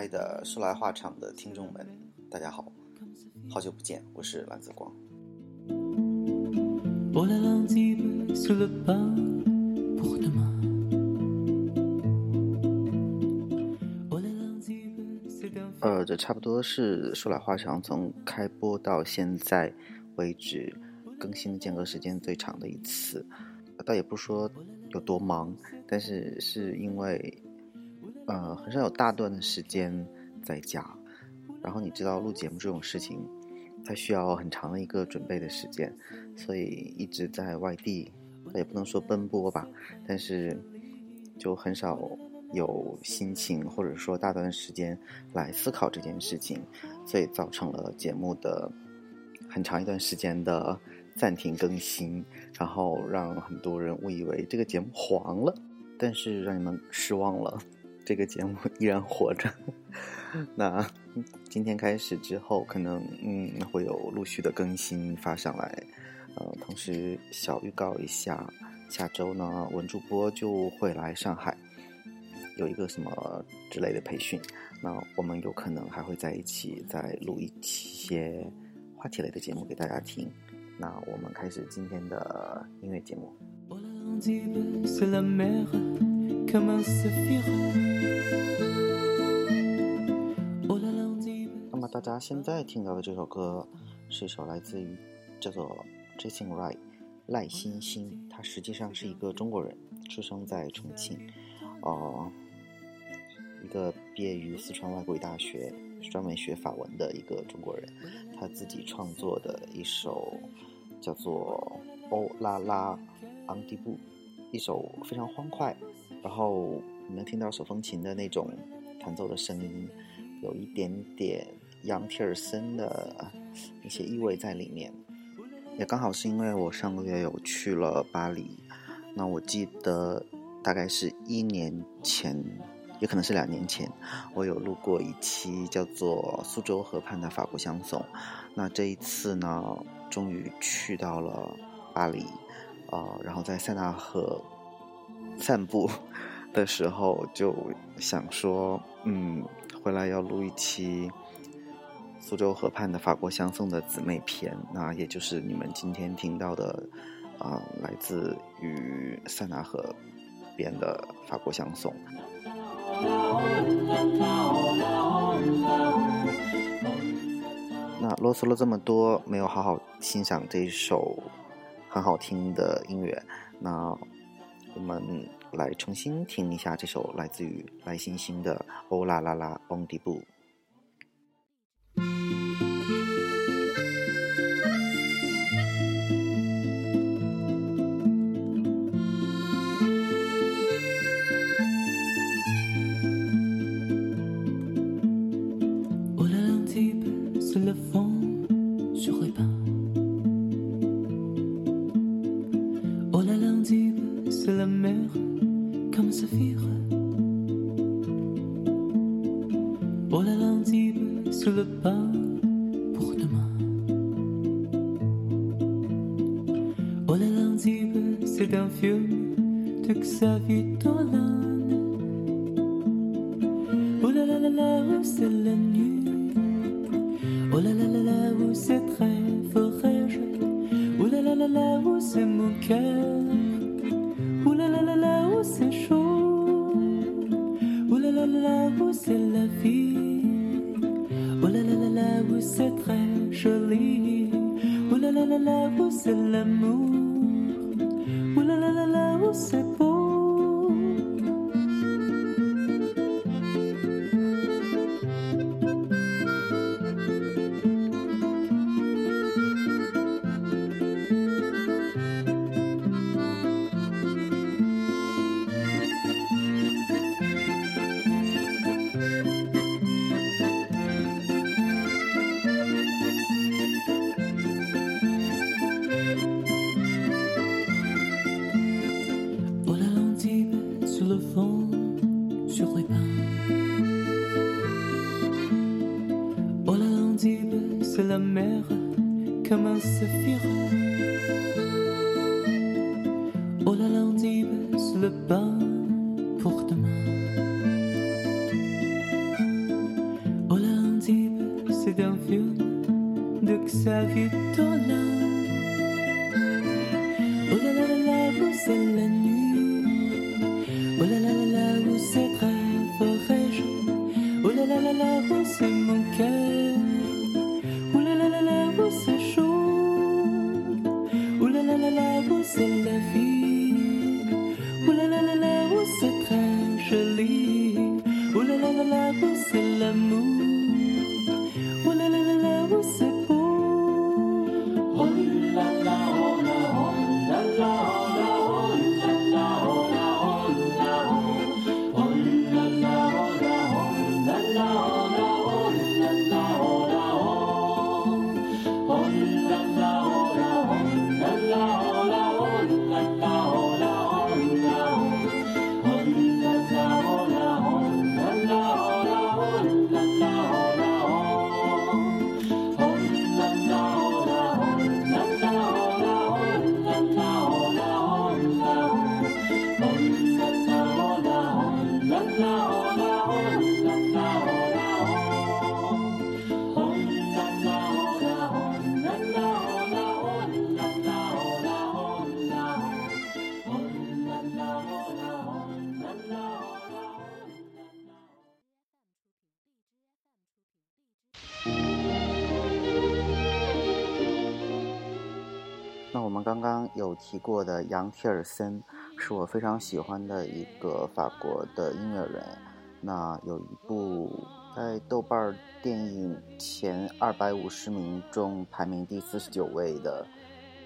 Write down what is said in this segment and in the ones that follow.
爱的说来话长的听众们，大家好，好久不见，我是蓝子光。呃，这差不多是说来话长，从开播到现在为止更新的间隔时间最长的一次。倒也不说有多忙，但是是因为呃很少有大段的时间在家。然后你知道录节目这种事情，它需要很长的一个准备的时间，所以一直在外地，也不能说奔波吧，但是就很少。有心情，或者说大段时间来思考这件事情，所以造成了节目的很长一段时间的暂停更新，然后让很多人误以为这个节目黄了。但是让你们失望了，这个节目 依然活着。那今天开始之后，可能嗯会有陆续的更新发上来。呃，同时小预告一下，下周呢文主播就会来上海。有一个什么之类的培训，那我们有可能还会在一起再录一些话题类的节目给大家听。那我们开始今天的音乐节目。Come on，那么大家现在听到的这首歌是一首来自于叫做 Jason Wright 赖欣欣，他实际上是一个中国人，出生在重庆，哦。一个毕业于四川外国语大学，专门学法文的一个中国人，他自己创作的一首叫做《欧啦啦昂迪布》，一首非常欢快，然后你能听到手风琴的那种弹奏的声音，有一点点杨提尔森的一些意味在里面。也刚好是因为我上个月有去了巴黎，那我记得大概是一年前。也可能是两年前，我有录过一期叫做《苏州河畔的法国相送》。那这一次呢，终于去到了巴黎，呃，然后在塞纳河散步的时候，就想说，嗯，回来要录一期《苏州河畔的法国相送》的姊妹篇，那也就是你们今天听到的，啊，来自于塞纳河边的法国相送。那啰嗦了这么多，没有好好欣赏这一首很好听的音乐。那我们来重新听一下这首来自于赖星星的《欧啦啦啦翁迪布》。我们刚刚有提过的杨提尔森，是我非常喜欢的一个法国的音乐人。那有一部在豆瓣电影前二百五十名中排名第四十九位的，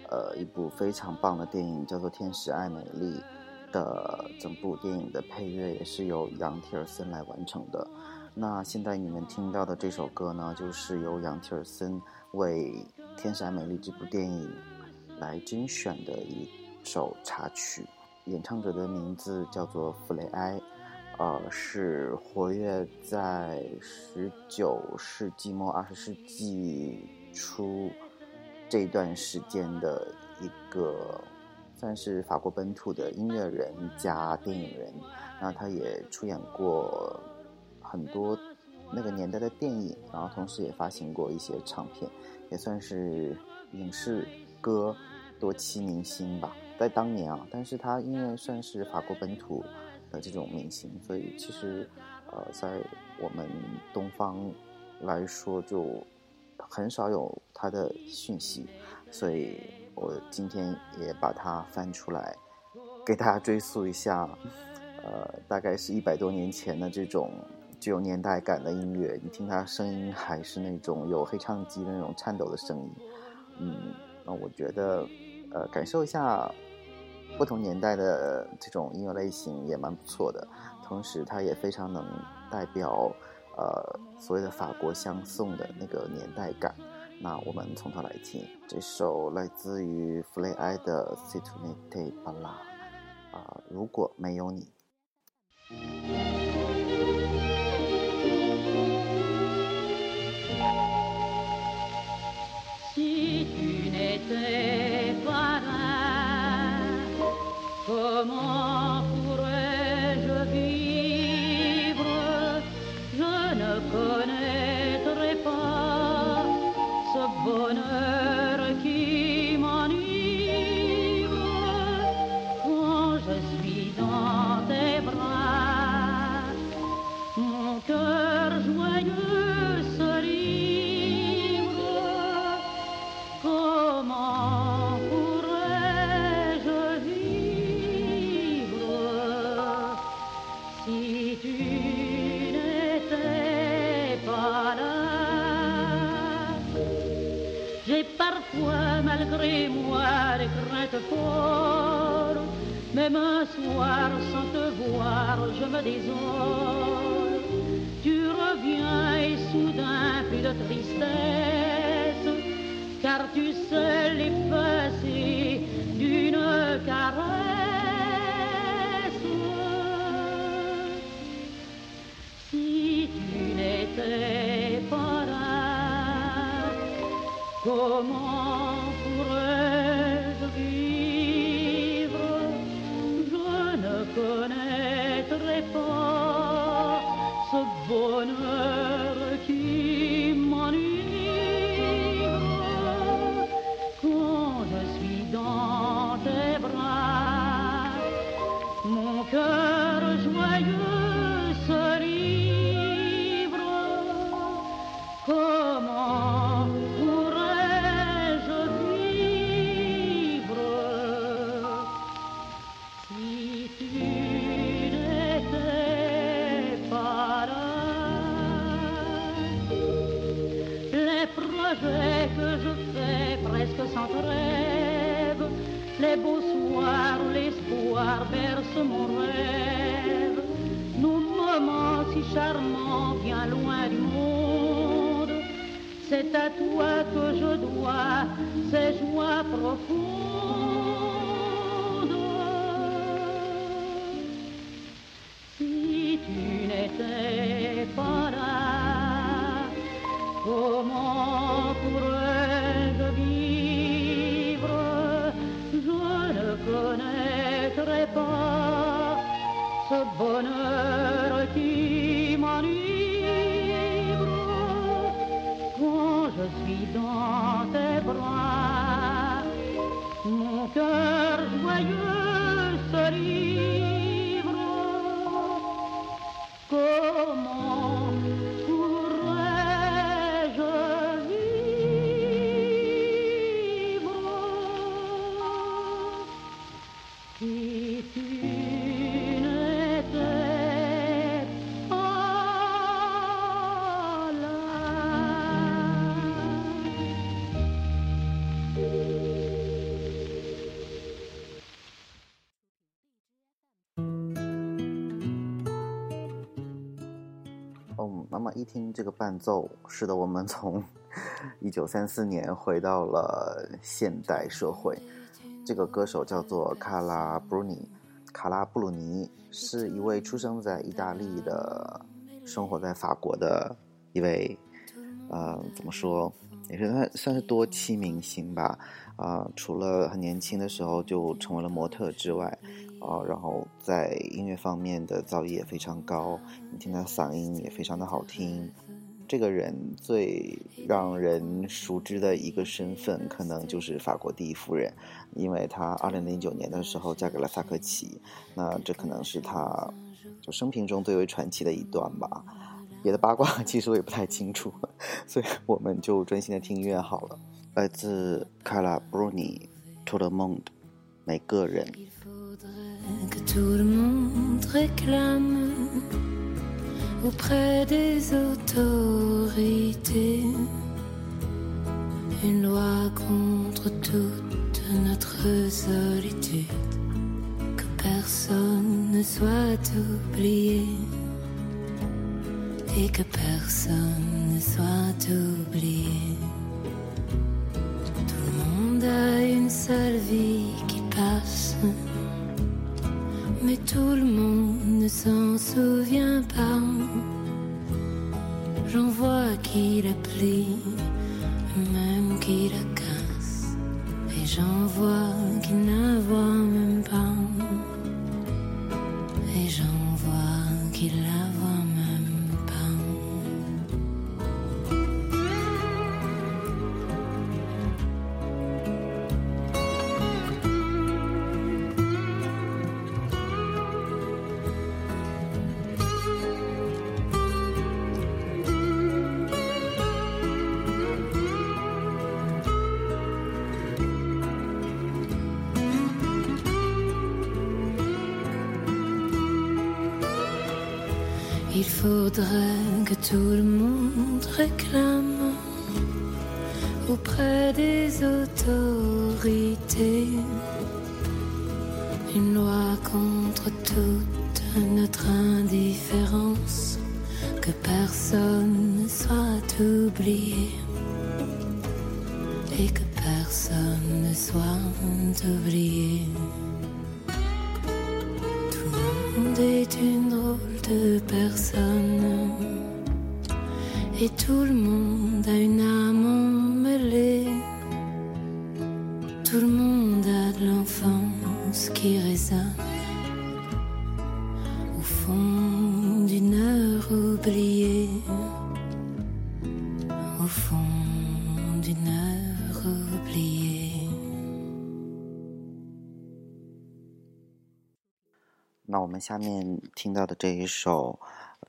呃，一部非常棒的电影，叫做《天使爱美丽》的整部电影的配乐也是由杨提尔森来完成的。那现在你们听到的这首歌呢，就是由杨提尔森为《天使爱美丽》这部电影来精选的一首插曲，演唱者的名字叫做弗雷埃，呃，是活跃在十九世纪末二十世纪初这段时间的一个算是法国本土的音乐人加电影人。那他也出演过很多那个年代的电影，然后同时也发行过一些唱片，也算是影视歌多期明星吧，在当年啊。但是他因为算是法国本土的这种明星，所以其实呃，在我们东方来说就很少有他的讯息，所以我今天也把它翻出来，给大家追溯一下。呃，大概是一百多年前的这种具有年代感的音乐，你听他声音还是那种有黑唱机的那种颤抖的声音，嗯，那我觉得，呃，感受一下不同年代的这种音乐类型也蛮不错的，同时它也非常能代表呃所谓的法国相送的那个年代感。那我们从头来听这首来自于弗雷埃的《c i t u n e t e b a l a 啊，如果没有你。amor. bonheur. Connaîtrais pas ce bonheur qui m'enivre quand je suis dans tes bras. Mon cœur joyeux 听这个伴奏，使得我们从 一九三四年回到了现代社会。这个歌手叫做卡拉布鲁尼，卡拉布鲁尼是一位出生在意大利的，生活在法国的一位，呃，怎么说，也是算算是多栖明星吧。啊、除了很年轻的时候就成为了模特之外，啊、然后在音乐方面的造诣也非常高，你听他嗓音也非常的好听。这个人最让人熟知的一个身份，可能就是法国第一夫人，因为她二零零九年的时候嫁给了萨科齐，那这可能是她就生平中最为传奇的一段吧。别的八卦 其实我也不太清楚，所以我们就专心的听音乐好了。来自卡拉布鲁尼《To the Monde》，每个人。Tout le monde réclame auprès des autorités une loi contre toute notre solitude, que personne ne soit oublié et que personne ne soit oublié. Tout le monde a une seule vie qui passe, mais tout le monde ne s'en souvient pas. J'en vois qui la plie, même qui la casse, et j'en vois qui ne voit même pas, et j'en vois qui la voit faudrait que tout le monde réclame auprès des autorités une loi contre toute notre indifférence, que personne ne soit oublié et que personne ne soit oublié. Tout le monde est une de personne. Et tout le monde a une âme emmêlée. Tout le monde a de l'enfance qui résonne 们下面听到的这一首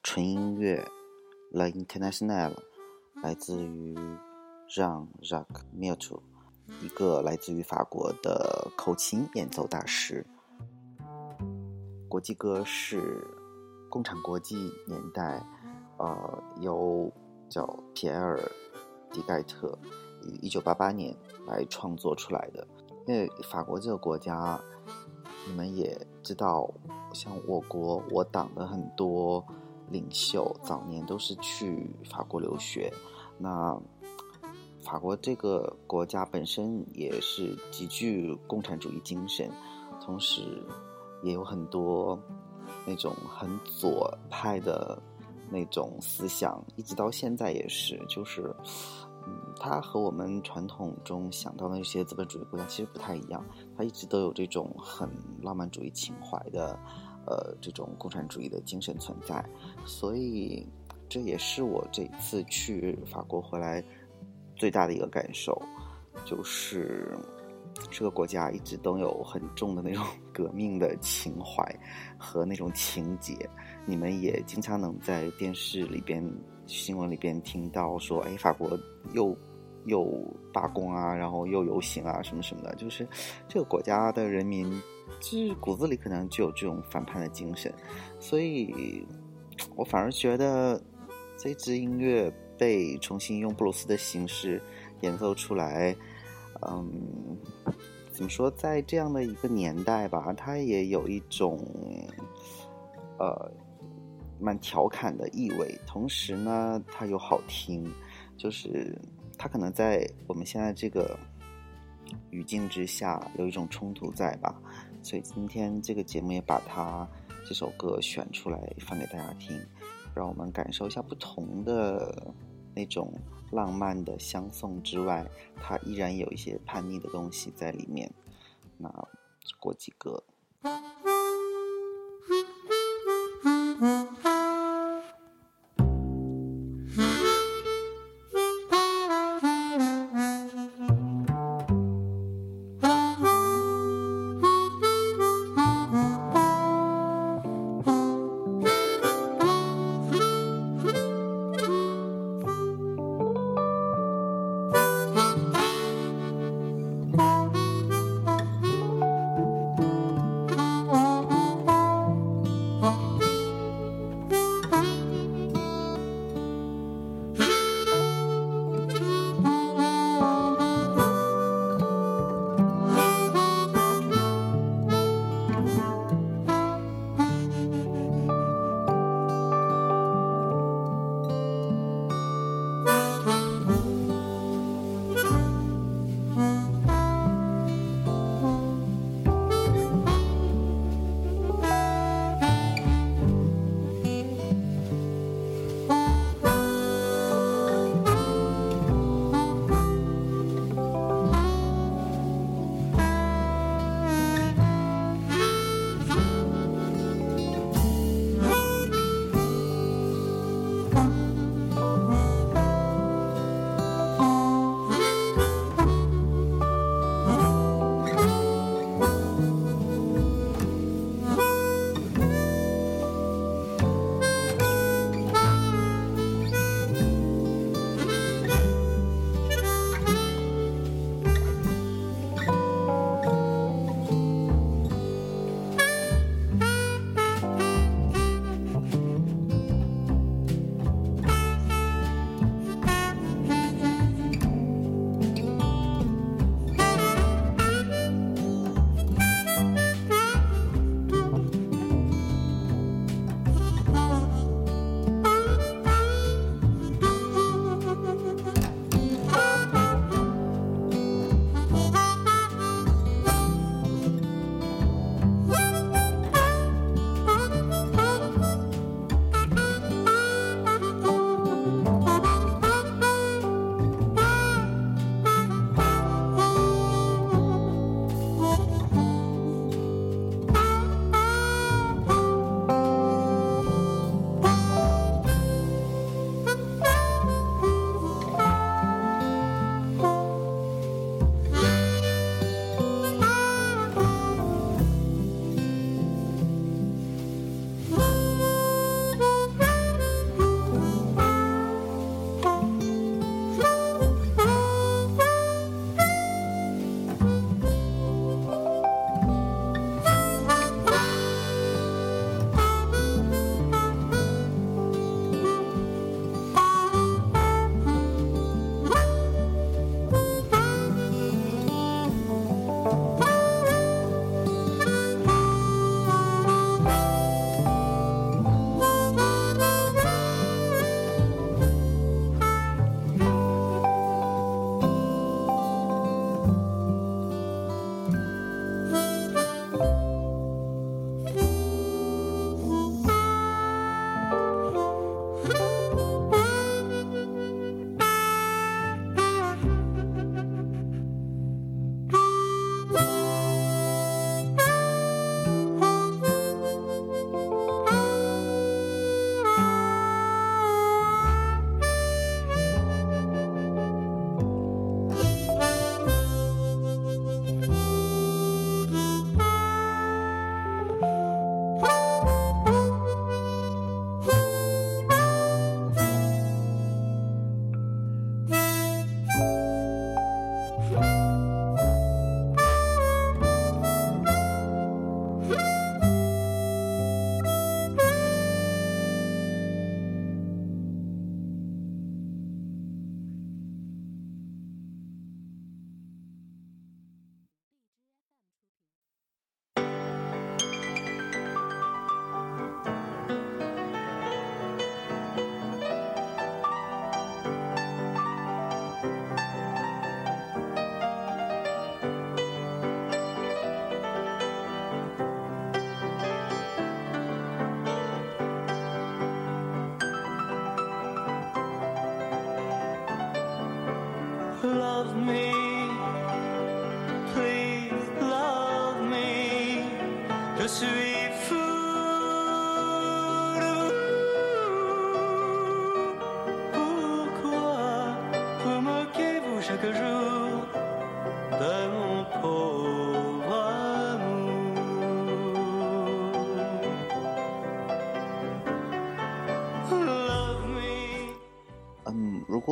纯音乐《La International》，来自于让 Jacques Milteau，一个来自于法国的口琴演奏大师。国际歌是共产国际年代，呃，由叫皮埃尔·迪盖特，于一九八八年来创作出来的。因为法国这个国家，你们也知道，像我国我党的很多领袖早年都是去法国留学。那法国这个国家本身也是极具共产主义精神，同时也有很多那种很左派的那种思想，一直到现在也是，就是。它和我们传统中想到的那些资本主义国家其实不太一样，它一直都有这种很浪漫主义情怀的，呃，这种共产主义的精神存在，所以这也是我这次去法国回来最大的一个感受，就是这个国家一直都有很重的那种 革命的情怀和那种情节，你们也经常能在电视里边。新闻里边听到说，哎，法国又又罢工啊，然后又游行啊，什么什么的，就是这个国家的人民，就是骨子里可能就有这种反叛的精神，所以我反而觉得这支音乐被重新用布鲁斯的形式演奏出来，嗯，怎么说，在这样的一个年代吧，它也有一种，呃。蛮调侃的意味，同时呢，它又好听，就是它可能在我们现在这个语境之下有一种冲突在吧，所以今天这个节目也把它这首歌选出来放给大家听，让我们感受一下不同的那种浪漫的相送之外，它依然有一些叛逆的东西在里面。那过几个。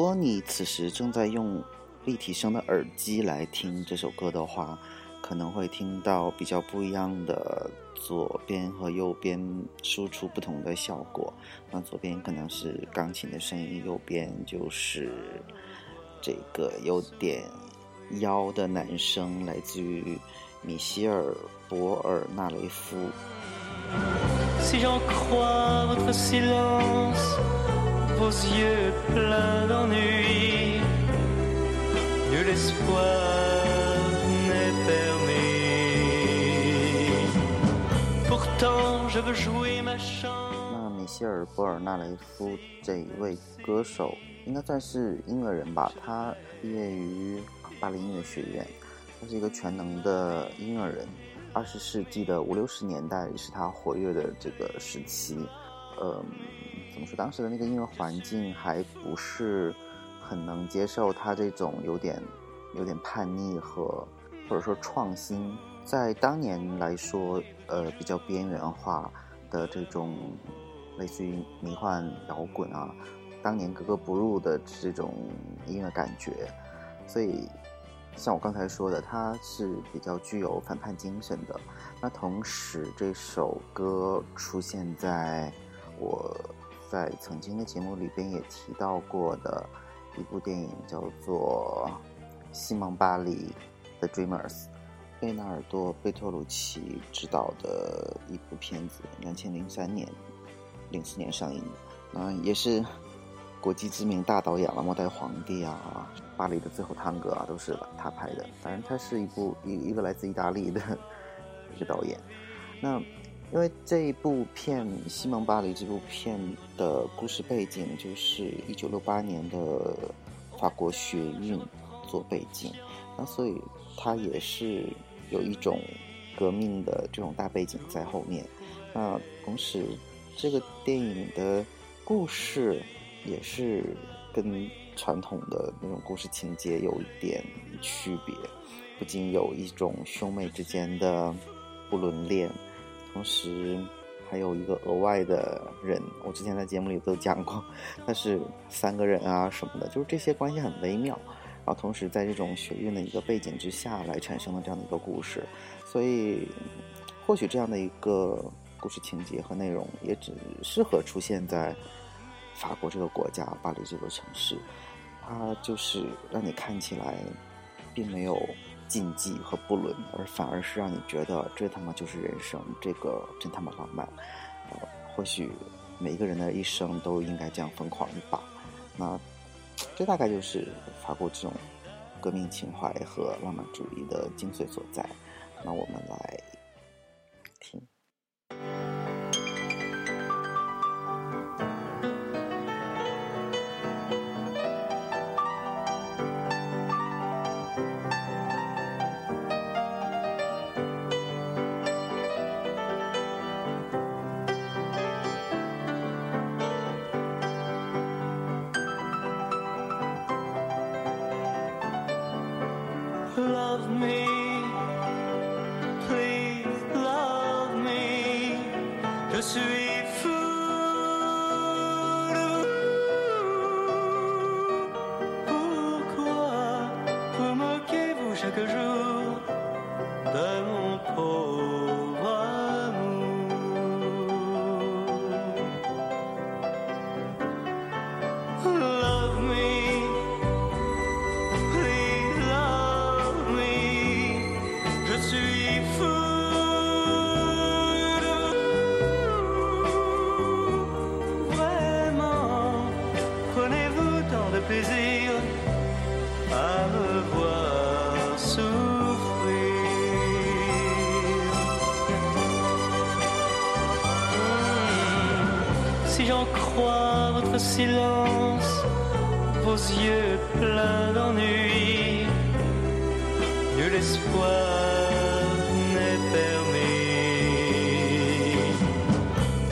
如果你此时正在用立体声的耳机来听这首歌的话，可能会听到比较不一样的左边和右边输出不同的效果。那左边可能是钢琴的声音，右边就是这个有点妖的男声，来自于米歇尔·博尔纳雷夫。J'en crois votre silence, vos yeux pleins d'ennui, nul espoir n'est permis. Pourtant, je veux jouer ma chance. 那米歇尔·博尔纳雷夫这一位歌手，应该算是音乐人吧。他毕业于巴黎音乐学院，他是一个全能的音乐人。二十世纪的五六十年代是他活跃的这个时期。嗯，怎么说？当时的那个音乐环境还不是很能接受他这种有点有点叛逆和或者说创新，在当年来说，呃，比较边缘化的这种类似于迷幻摇滚啊，当年格格不入的这种音乐感觉，所以像我刚才说的，它是比较具有反叛精神的。那同时，这首歌出现在我在曾经的节目里边也提到过的一部电影，叫做《西蒙巴黎》的 Dreamers，贝纳尔多·贝托鲁奇执导的一部片子，两千零三年、零四年上映，那也是国际知名大导演了，《末代皇帝》啊，《巴黎的最后探戈》啊，都是他拍的。反正，他是一部一一个来自意大利的 一个导演。那因为这一部片《西蒙巴黎》这部片的故事背景就是一九六八年的法国学运做背景，那所以它也是有一种革命的这种大背景在后面。那同时，这个电影的故事也是跟传统的那种故事情节有一点区别，不仅有一种兄妹之间的不伦恋。同时还有一个额外的人，我之前在节目里都讲过，他是三个人啊什么的，就是这些关系很微妙。然后同时在这种学运的一个背景之下来产生的这样的一个故事，所以或许这样的一个故事情节和内容也只适合出现在法国这个国家巴黎这座城市，它就是让你看起来并没有。禁忌和不伦，而反而是让你觉得这他妈就是人生，这个真他妈浪漫。呃，或许每一个人的一生都应该这样疯狂一把。那这大概就是法国这种革命情怀和浪漫主义的精髓所在。那我们来听。froid, votre silence, vos yeux pleins d'ennui. Nul espoir n'est permis.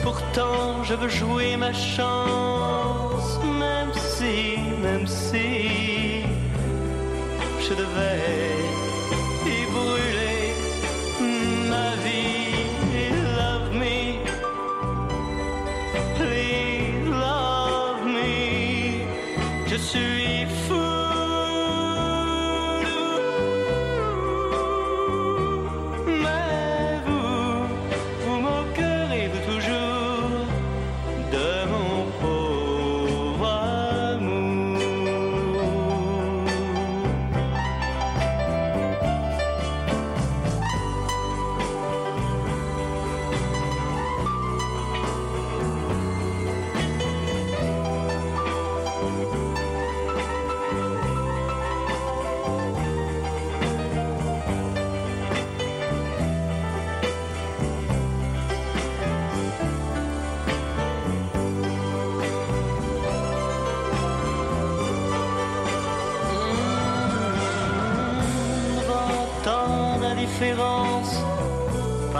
Pourtant, je veux jouer ma chance, même si, même si je devais.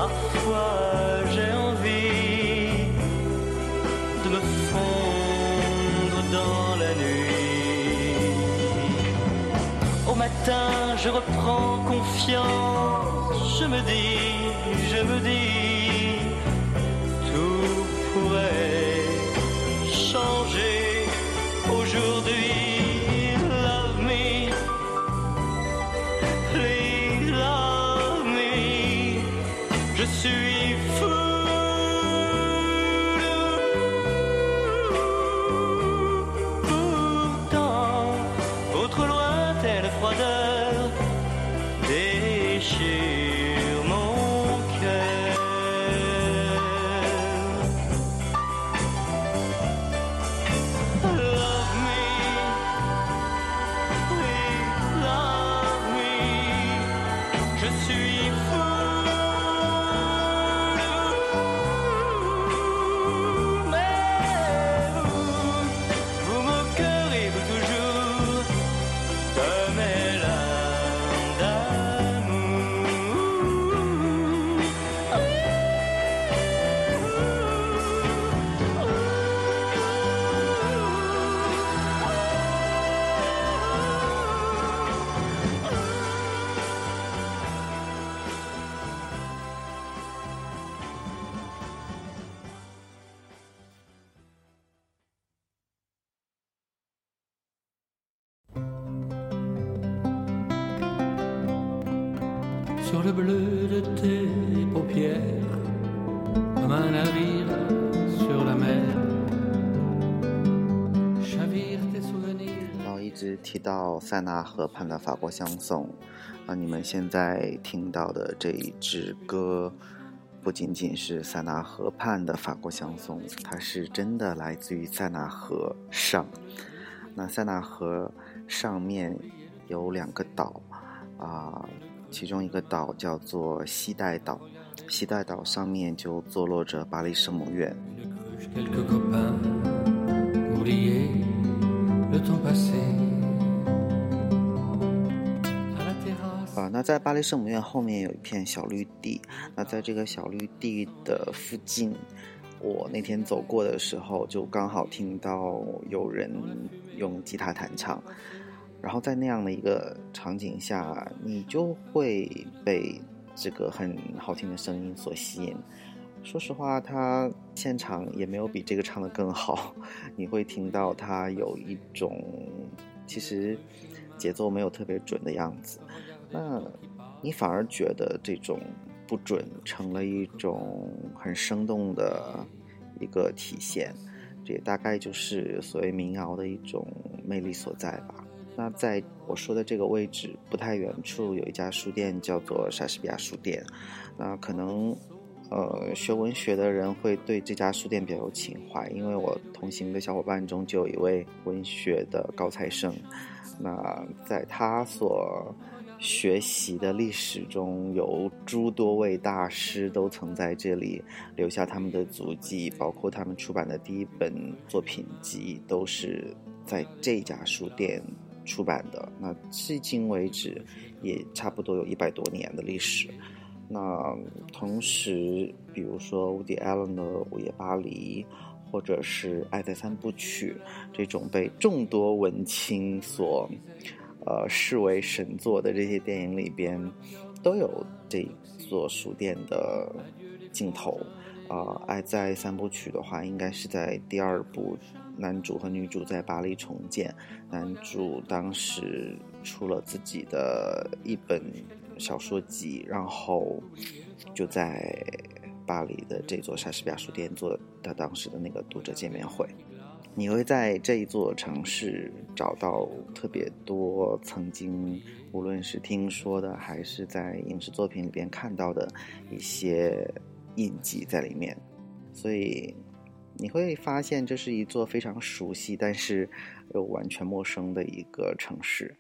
Parfois j'ai envie de me fondre dans la nuit. Au matin, je reprends confiance, je me dis, je me dis, 然后一直提到塞纳河畔的法国香颂，啊，你们现在听到的这一支歌，不仅仅是塞纳河畔的法国香颂，它是真的来自于塞纳河上。那塞纳河上面有两个岛，啊，其中一个岛叫做西带岛，西带岛上面就坐落着巴黎圣母院。啊，那在巴黎圣母院后面有一片小绿地，那在这个小绿地的附近，我那天走过的时候，就刚好听到有人用吉他弹唱，然后在那样的一个场景下，你就会被这个很好听的声音所吸引。说实话，他现场也没有比这个唱的更好，你会听到他有一种其实节奏没有特别准的样子。那你反而觉得这种不准成了一种很生动的一个体现，这也大概就是所谓民谣的一种魅力所在吧。那在我说的这个位置不太远处，有一家书店叫做莎士比亚书店。那可能，呃，学文学的人会对这家书店比较有情怀，因为我同行的小伙伴中就有一位文学的高材生。那在他所学习的历史中，有诸多位大师都曾在这里留下他们的足迹，包括他们出版的第一本作品集都是在这家书店出版的。那迄今为止，也差不多有一百多年的历史。那同时，比如说伍迪·艾伦的《午夜巴黎》，或者是《爱在三部曲》这种被众多文青所呃视为神作的这些电影里边，都有这座书店的镜头。啊，《爱在三部曲》的话，应该是在第二部，男主和女主在巴黎重建。男主当时出了自己的一本小说集，然后就在巴黎的这座莎士比亚书店做他当时的那个读者见面会。你会在这一座城市找到特别多曾经，无论是听说的，还是在影视作品里边看到的一些。印记在里面，所以你会发现这是一座非常熟悉，但是又完全陌生的一个城市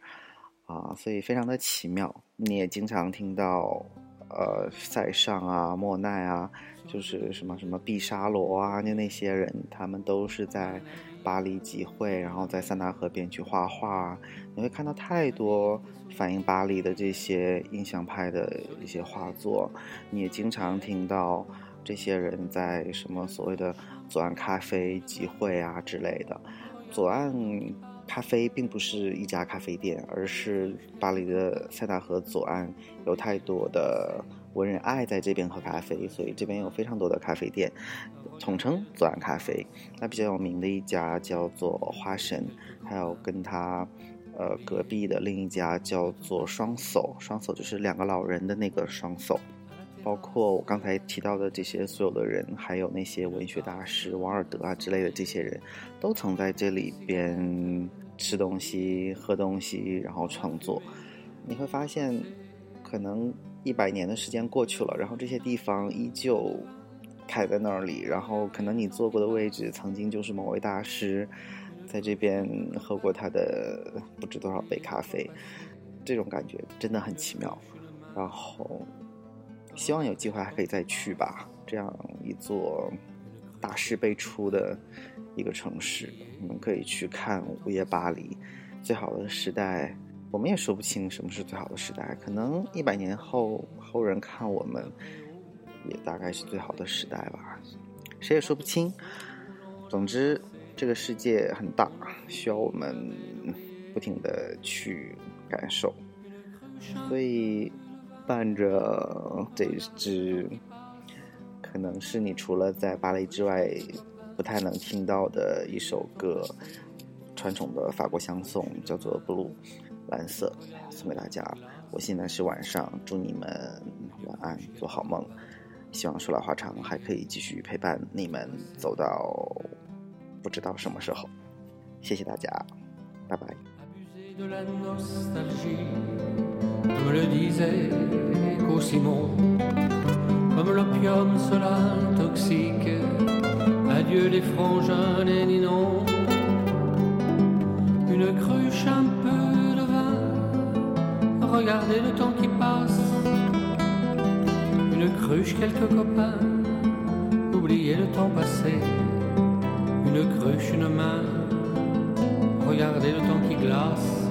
啊，所以非常的奇妙。你也经常听到，呃，塞尚啊、莫奈啊，就是什么什么毕沙罗啊，就那些人，他们都是在巴黎集会，然后在塞纳河边去画画。你会看到太多反映巴黎的这些印象派的一些画作，你也经常听到这些人在什么所谓的左岸咖啡集会啊之类的。左岸咖啡并不是一家咖啡店，而是巴黎的塞纳河左岸有太多的文人爱在这边喝咖啡，所以这边有非常多的咖啡店，统称左岸咖啡。那比较有名的一家叫做花神，还有跟他。呃，隔壁的另一家叫做双叟，双叟就是两个老人的那个双叟，包括我刚才提到的这些所有的人，还有那些文学大师王尔德啊之类的这些人，都曾在这里边吃东西、喝东西，然后创作。你会发现，可能一百年的时间过去了，然后这些地方依旧开在那里，然后可能你坐过的位置曾经就是某位大师。在这边喝过他的不知多少杯咖啡，这种感觉真的很奇妙。然后，希望有机会还可以再去吧。这样一座大师辈出的一个城市，你们可以去看午夜巴黎。最好的时代，我们也说不清什么是最好的时代。可能一百年后后人看我们，也大概是最好的时代吧。谁也说不清。总之。这个世界很大，需要我们不停的去感受，所以伴着这支可能是你除了在芭蕾之外不太能听到的一首歌，传统的法国香颂，叫做《Blue》蓝色，送给大家。我现在是晚上，祝你们晚安，做好梦。希望说来话长，还可以继续陪伴你们走到。不知道什么时候。谢谢大家，拜拜。Comme le disait Cosimo, comme l'opium cela toxique. Adieu les frangins, les ninons, une cruche, un peu de vin. Regardez le temps qui passe, une cruche, quelques copains. Oubliez le temps passé une cruche, une main. Regardez le temps qui glace.